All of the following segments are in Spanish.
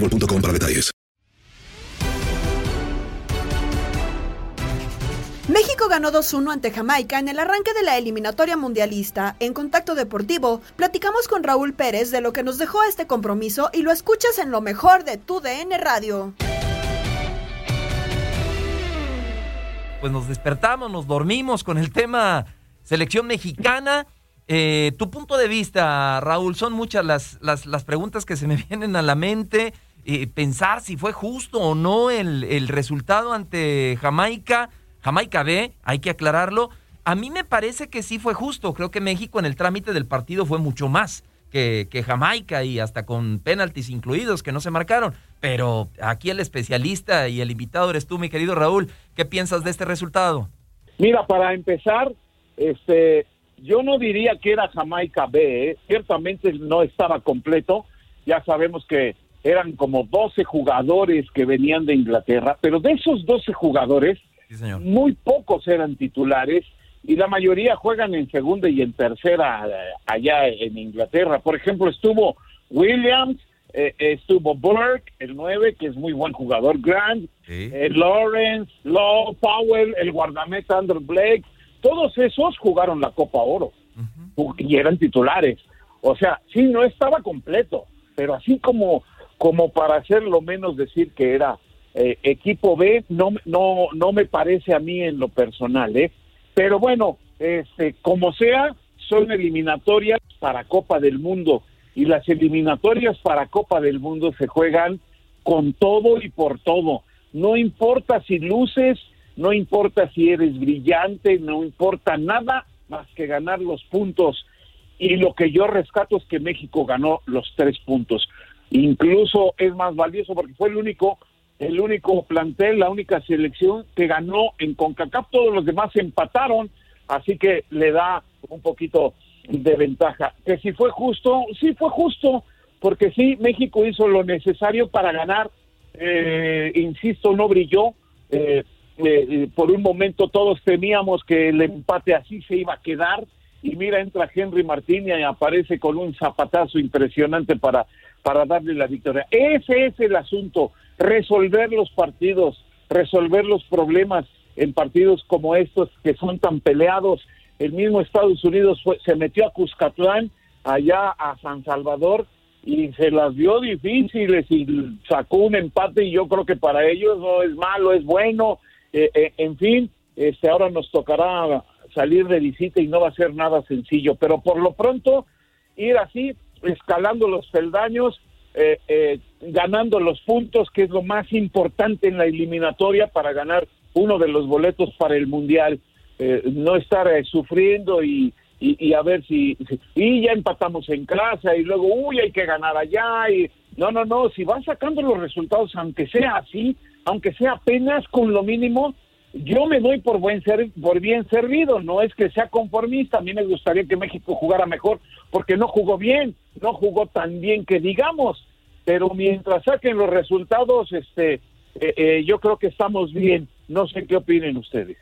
boostmobile.com para detalles. México ganó 2-1 ante Jamaica en el arranque de la eliminatoria mundialista. En Contacto Deportivo, platicamos con Raúl Pérez de lo que nos dejó este compromiso y lo escuchas en lo mejor de tu DN Radio. Pues nos despertamos, nos dormimos con el tema selección mexicana. Eh, tu punto de vista, Raúl, son muchas las, las, las preguntas que se me vienen a la mente. Eh, pensar si fue justo o no el, el resultado ante Jamaica. Jamaica B, hay que aclararlo. A mí me parece que sí fue justo. Creo que México en el trámite del partido fue mucho más que, Jamaica y hasta con penaltis incluidos que no se marcaron. Pero aquí el especialista y el invitado eres tú, mi querido Raúl. ¿Qué piensas de este resultado? Mira, para empezar, este, yo no diría que era Jamaica B, ¿eh? ciertamente no estaba completo, ya sabemos que eran como 12 jugadores que venían de Inglaterra, pero de esos 12 jugadores, Sí, señor. muy pocos eran titulares y la mayoría juegan en segunda y en tercera eh, allá en Inglaterra. Por ejemplo, estuvo Williams, eh, estuvo Burke, el 9, que es muy buen jugador, Grant, Sí. eh, Lawrence, Law, Powell, el guardameta Andrew Blake, todos esos jugaron la Copa Oro y eran titulares. O sea, sí, no estaba completo, pero así como, como para hacerlo menos decir que era eh, equipo B, no, no, no me parece a mí en lo personal, ¿eh? Pero bueno, este, como sea, son eliminatorias para Copa del Mundo y las eliminatorias para Copa del Mundo se juegan con todo y por todo. No importa si luces, no importa si eres brillante, no importa nada más que ganar los puntos. Y lo que yo rescato es que México ganó los tres puntos. Incluso es más valioso porque fue el único, el único plantel, la única selección que ganó en CONCACAF. Todos los demás empataron, así que le da un poquito de ventaja. Que si fue justo, sí fue justo, porque sí, México hizo lo necesario para ganar. Eh, insisto, no brilló. Eh, eh, por un momento todos temíamos que el empate así se iba a quedar y mira entra Henry Martín y aparece con un zapatazo impresionante para para darle la victoria. Ese es el asunto, resolver los partidos, resolver los problemas en partidos como estos que son tan peleados. El mismo Estados Unidos fue- se metió a Cuscatlán, allá a San Salvador, y se las vio difíciles y sacó un empate y yo creo que para ellos no es malo, es bueno. Eh, eh, en fin, este ahora nos tocará salir de visita y no va a ser nada sencillo, pero por lo pronto ir así, escalando los peldaños, eh, eh, ganando los puntos, que es lo más importante en la eliminatoria para ganar uno de los boletos para el Mundial. Eh, no estar sufriendo y, y, a ver si, y ya empatamos en casa y luego uy hay que ganar allá y no no no si van sacando los resultados aunque sea así aunque sea apenas con lo mínimo yo me doy por buen ser, por bien servido, no es que sea conformista, a mí me gustaría que México jugara mejor porque no jugó bien, no jugó tan bien que digamos, pero mientras saquen los resultados, este, eh, eh, yo creo que estamos bien. No sé qué opinen ustedes.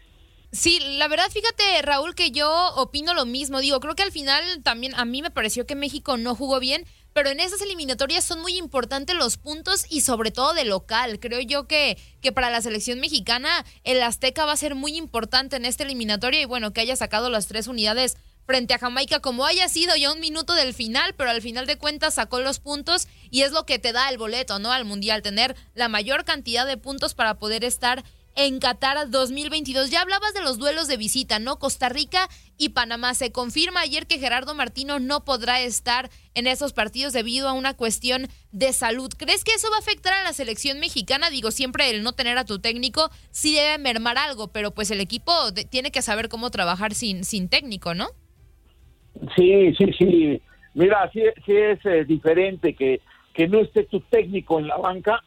Sí, la verdad, fíjate, Raúl, que yo opino lo mismo. Digo, creo que al final también a mí me pareció que México no jugó bien, pero en esas eliminatorias son muy importantes los puntos y sobre todo de local. Creo yo que, que para la selección mexicana el Azteca va a ser muy importante en esta eliminatoria y bueno, que haya sacado las tres unidades frente a Jamaica como haya sido ya un minuto del final, pero al final de cuentas sacó los puntos y es lo que te da el boleto, ¿no? Al Mundial, tener la mayor cantidad de puntos para poder estar en Qatar 2022. Ya hablabas de los duelos de visita, ¿no? Costa Rica y Panamá. Se confirma ayer que Gerardo Martino no podrá estar en esos partidos debido a una cuestión de salud. ¿Crees que eso va a afectar a la selección mexicana? Digo, siempre el no tener a tu técnico sí debe mermar algo, pero pues el equipo tiene que saber cómo trabajar sin, sin técnico, ¿no? Sí, sí, sí. Mira, sí, es eh, diferente que, que no esté tu técnico en la banca.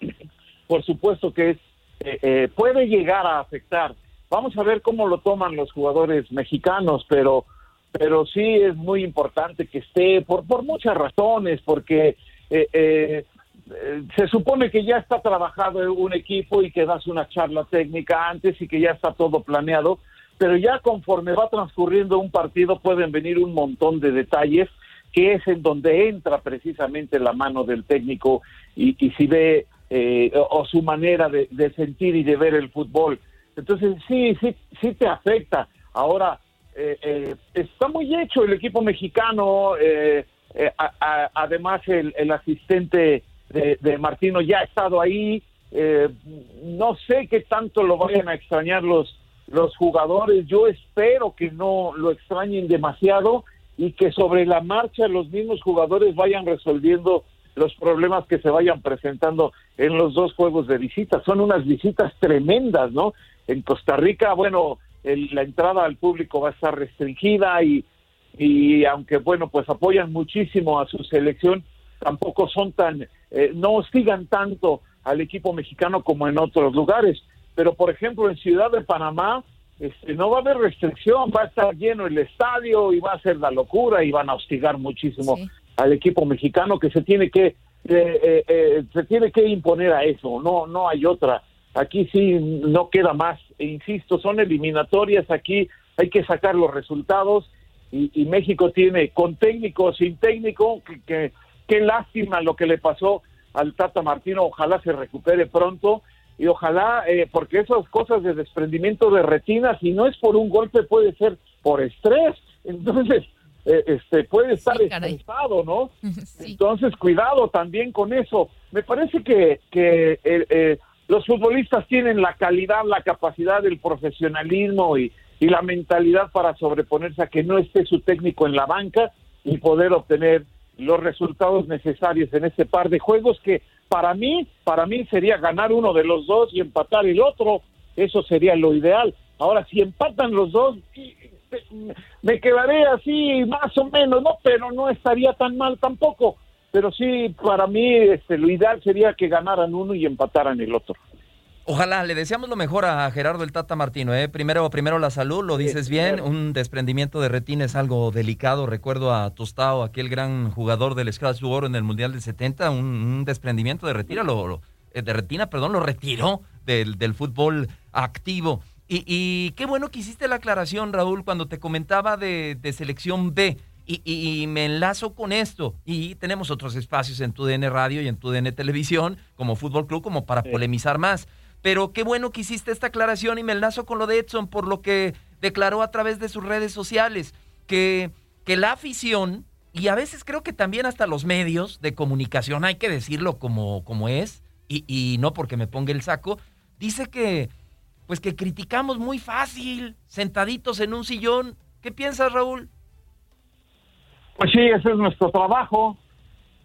Por supuesto que es eh, eh, puede llegar a afectar. Vamos a ver cómo lo toman los jugadores mexicanos, pero pero sí es muy importante que esté por por muchas razones, porque eh, se supone que ya está trabajado un equipo y que das una charla técnica antes y que ya está todo planeado, pero ya conforme va transcurriendo un partido pueden venir un montón de detalles que es en donde entra precisamente la mano del técnico y, y si ve eh, o, su manera de, sentir y de ver el fútbol. Entonces sí, sí, sí te afecta. Ahora, eh, eh, está muy hecho el equipo mexicano, además el, asistente de, Martino ya ha estado ahí, no sé qué tanto lo vayan a extrañar los, los jugadores, yo espero que no lo extrañen demasiado y que sobre la marcha los mismos jugadores vayan resolviendo los problemas que se vayan presentando en los dos juegos de visita. Son unas visitas tremendas, ¿no? En Costa Rica, bueno, la entrada al público va a estar restringida y, y aunque, bueno, pues apoyan muchísimo a su selección, tampoco son tan, eh, no hostigan tanto al equipo mexicano como en otros lugares. Pero, por ejemplo, en Ciudad de Panamá, este, no va a haber restricción, va a estar lleno el estadio y va a ser la locura y van a hostigar muchísimo al equipo mexicano que se tiene que eh, eh, eh, se tiene que imponer a eso, no no hay otra. Aquí sí no queda más, e insisto, son eliminatorias, aquí hay que sacar los resultados y, México tiene con técnico, sin técnico, que, qué lástima lo que le pasó al Tata Martino, ojalá se recupere pronto y ojalá, porque esas cosas de desprendimiento de retina, si no es por un golpe, puede ser por estrés. Entonces, eh, este puede estar estresado, ¿no? Entonces, cuidado también con eso. Me parece que, que eh, eh, los futbolistas tienen la calidad, la capacidad, el profesionalismo y, y la mentalidad para sobreponerse a que no esté su técnico en la banca y poder obtener los resultados necesarios en ese par de juegos que para mí, para mí sería ganar uno de los dos y empatar el otro, eso sería lo ideal. Ahora, si empatan los dos, me quedaré así más o menos, ¿no? Pero no estaría tan mal tampoco. Pero sí, para mí este, lo ideal sería que ganaran uno y empataran el otro. Ojalá, le deseamos lo mejor a Gerardo el Tata Martino. ¿eh? Primero, primero la salud, lo dices bien. Un desprendimiento de retina es algo delicado. Recuerdo a Tostao, aquel gran jugador del Scratch Oro en el Mundial del 70. Un, desprendimiento de retina, lo, eh, de retina, perdón, lo retiró del, del fútbol activo. Y, qué bueno que hiciste la aclaración, Raúl, cuando te comentaba de, selección B. Y, me enlazo con esto. Y tenemos otros espacios en tu DN Radio y en tu DN Televisión, como Fútbol Club, como para polemizar más. Pero qué bueno que hiciste esta aclaración y me enlazo con lo de Edson por lo que declaró a través de sus redes sociales, que, que la afición, y a veces creo que también hasta los medios de comunicación, hay que decirlo como, como es, y, y no porque me ponga el saco, dice que pues que criticamos muy fácil, sentaditos en un sillón. ¿Qué piensas, Raúl? Pues sí, ese es nuestro trabajo.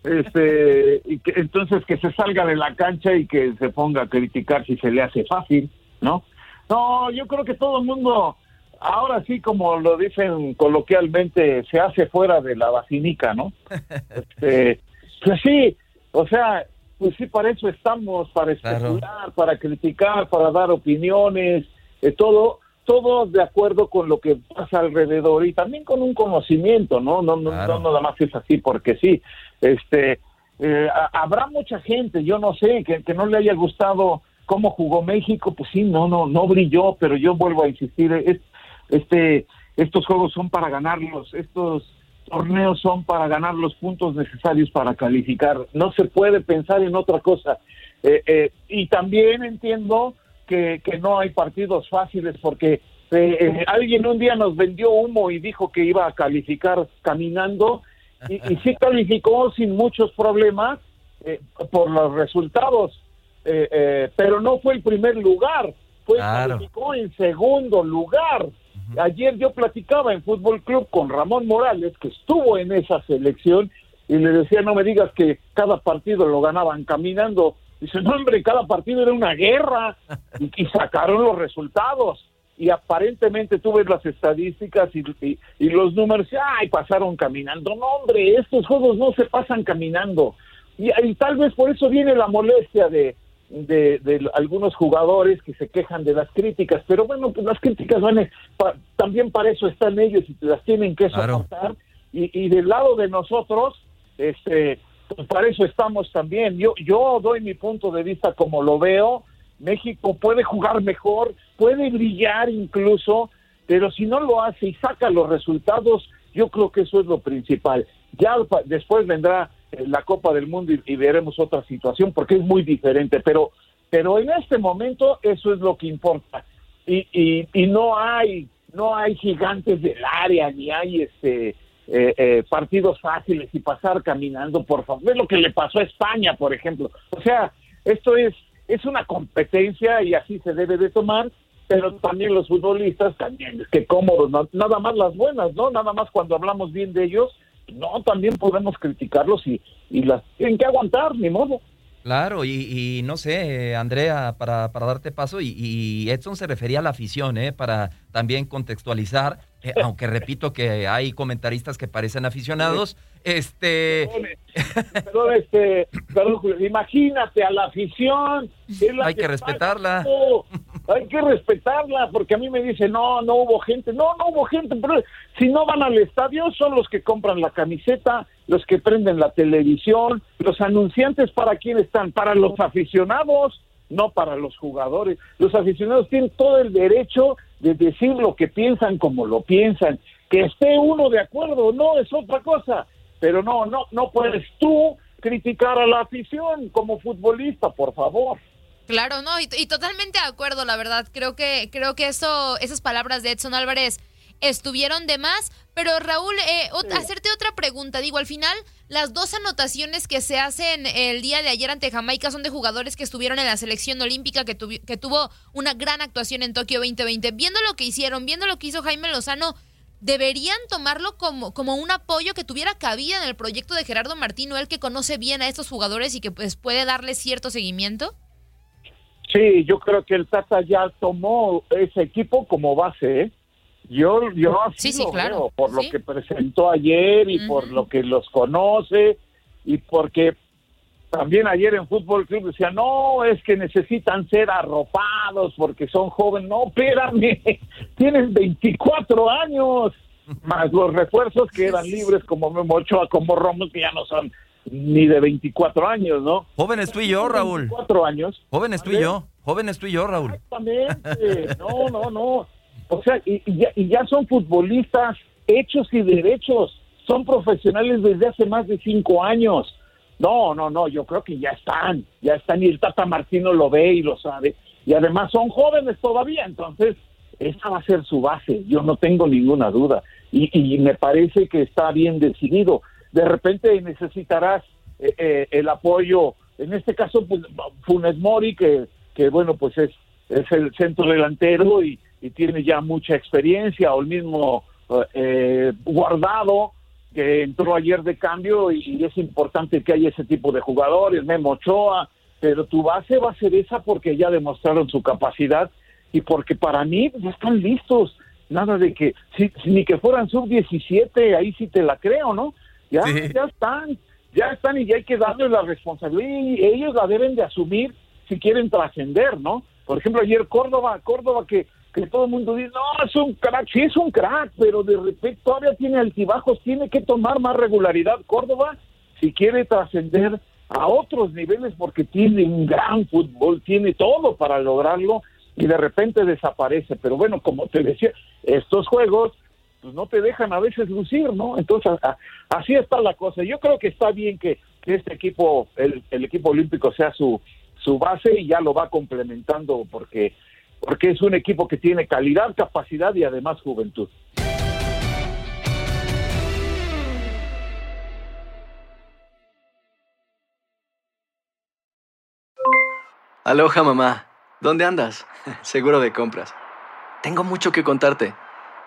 este, y que entonces que se salga de la cancha y que se ponga a criticar si se le hace fácil, ¿no? No, yo creo que todo el mundo, ahora sí, como lo dicen coloquialmente, se hace fuera de la vacinica, ¿no? Este, pues sí, o sea, pues sí, para eso estamos, para especular, para criticar, para dar opiniones, eh, todo, todo de acuerdo con lo que pasa alrededor y también con un conocimiento, ¿no? No, no, no nada más es así porque sí. Este, eh, a- habrá mucha gente, yo no sé, que, que no le haya gustado cómo jugó México, pues sí, no, no, no brilló, pero yo vuelvo a insistir, es, este, estos juegos son para ganarlos, estos torneos son para ganar los puntos necesarios para calificar, no se puede pensar en otra cosa. Eh, eh, y también entiendo que, que no hay partidos fáciles porque eh, eh, alguien un día nos vendió humo y dijo que iba a calificar caminando y, y sí calificó sin muchos problemas eh, por los resultados, eh, eh, pero no fue el primer lugar, fue Claro. calificó en segundo lugar. Ayer yo platicaba en Fútbol Club con Ramón Morales, que estuvo en esa selección, y le decía, no me digas que cada partido lo ganaban caminando. Dice, no, hombre, cada partido era una guerra, y, y sacaron los resultados. Y aparentemente tú ves las estadísticas y, y- y los números, y, ay, pasaron caminando. No, hombre, estos juegos no se pasan caminando. Y, y tal vez por eso viene la molestia de, de, de algunos jugadores que se quejan de las críticas, pero bueno, pues las críticas van, pa- también para eso están ellos y te las tienen que Claro. soportar. Y, y del lado de nosotros, este, pues para eso estamos también. Yo, yo doy mi punto de vista como lo veo. México puede jugar mejor, puede brillar incluso, pero si no lo hace y saca los resultados, yo creo que eso es lo principal. Ya después vendrá la Copa del Mundo y, veremos otra situación porque es muy diferente, pero pero en este momento eso es lo que importa. Y, y, y no hay no hay gigantes del área ni hay este eh, eh, partidos fáciles y pasar caminando por favor. Es lo que le pasó a España por ejemplo. O sea esto es es una competencia y así se debe de tomar pero también los futbolistas también es que cómodos nada más las buenas no nada más cuando hablamos bien de ellos no también podemos criticarlos y y las tienen que aguantar ni modo Claro, y, y no sé, eh, Andrea, para, para darte paso, y, y Edson se refería a la afición, ¿eh? para también contextualizar, eh, aunque repito que hay comentaristas que parecen aficionados, este... Perdón, este, perdón, Julio, imagínate a la afición. es la Hay que respetarla. paga. Hay que respetarla, porque a mí me dicen, no, no hubo gente. No, no hubo gente, pero si no van al estadio, son los que compran la camiseta, los que prenden la televisión, los anunciantes, ¿para quién están? Para los aficionados, no para los jugadores. Los aficionados tienen todo el derecho de decir lo que piensan como lo piensan. Que esté uno de acuerdo, no, es otra cosa pero no, no, no puedes tú criticar a la afición como futbolista, por favor. Claro, no, y, y totalmente de acuerdo, la verdad. Creo que, creo que eso, esas palabras de Edson Álvarez estuvieron de más. Pero Raúl, eh, ot- hacerte otra pregunta. Digo, al final, las dos anotaciones que se hacen el día de ayer ante Jamaica son de jugadores que estuvieron en la selección olímpica, que, tuvi- que tuvo una gran actuación en Tokio 2020. Viendo lo que hicieron, viendo lo que hizo Jaime Lozano, deberían tomarlo como, como un apoyo que tuviera cabida en el proyecto de Gerardo Martino, él que conoce bien a estos jugadores y que pues puede darle cierto seguimiento. Sí, yo creo que el Tata ya tomó ese equipo como base, ¿eh? Yo, yo así Sí, sí, lo claro. veo, por lo que presentó ayer y por lo que los conoce y porque también ayer en Fútbol Club decía, no, es que necesitan ser arropados porque son jóvenes. No, espérame, tienen 24 años, más los refuerzos que eran libres como Memo Ochoa, como Romo, que ya no son ni de 24 años, ¿no? Jóvenes tú y yo, Raúl. 24 años. Jóvenes tú y yo. Jóvenes tú y yo, Raúl. Exactamente. No, no, no. O sea, y, y ya, y ya son futbolistas hechos y derechos. Son profesionales desde hace más de cinco años. No, no, no. Yo creo que ya están. Ya están. Y el Tata Martino lo ve y lo sabe. Y además son jóvenes todavía. Entonces, esa va a ser su base. Yo no tengo ninguna duda. Y, y me parece que está bien decidido. De repente necesitarás eh, eh, el apoyo, en este caso, pues, Funes Mori, que, que bueno, pues es, es el centro delantero y, y tiene ya mucha experiencia, o el mismo eh, guardado, que entró ayer de cambio y es importante que haya ese tipo de jugadores, Memo Ochoa, pero tu base va a ser esa porque ya demostraron su capacidad y porque para mí ya están listos. Nada de que, si, ni que fueran sub-17, ahí sí te la creo, ¿no? Ya, ya están, ya están y ya hay que darles la responsabilidad y ellos la deben de asumir si quieren trascender, ¿no? Por ejemplo, ayer Córdoba, Córdoba que, que todo el mundo dice, no, es un crack, sí es un crack, pero de repente todavía tiene altibajos, tiene que tomar más regularidad Córdoba si quiere trascender a otros niveles porque tiene un gran fútbol, tiene todo para lograrlo y de repente desaparece. Pero bueno, como te decía, estos juegos pues no te dejan a veces lucir, ¿no? Entonces, así está la cosa. Yo creo que está bien que, este equipo, el, equipo olímpico sea su, su base y ya lo va complementando porque, porque es un equipo que tiene calidad, capacidad y además juventud. Aloha mamá, ¿dónde andas? Seguro de compras. Tengo mucho que contarte.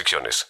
restricciones.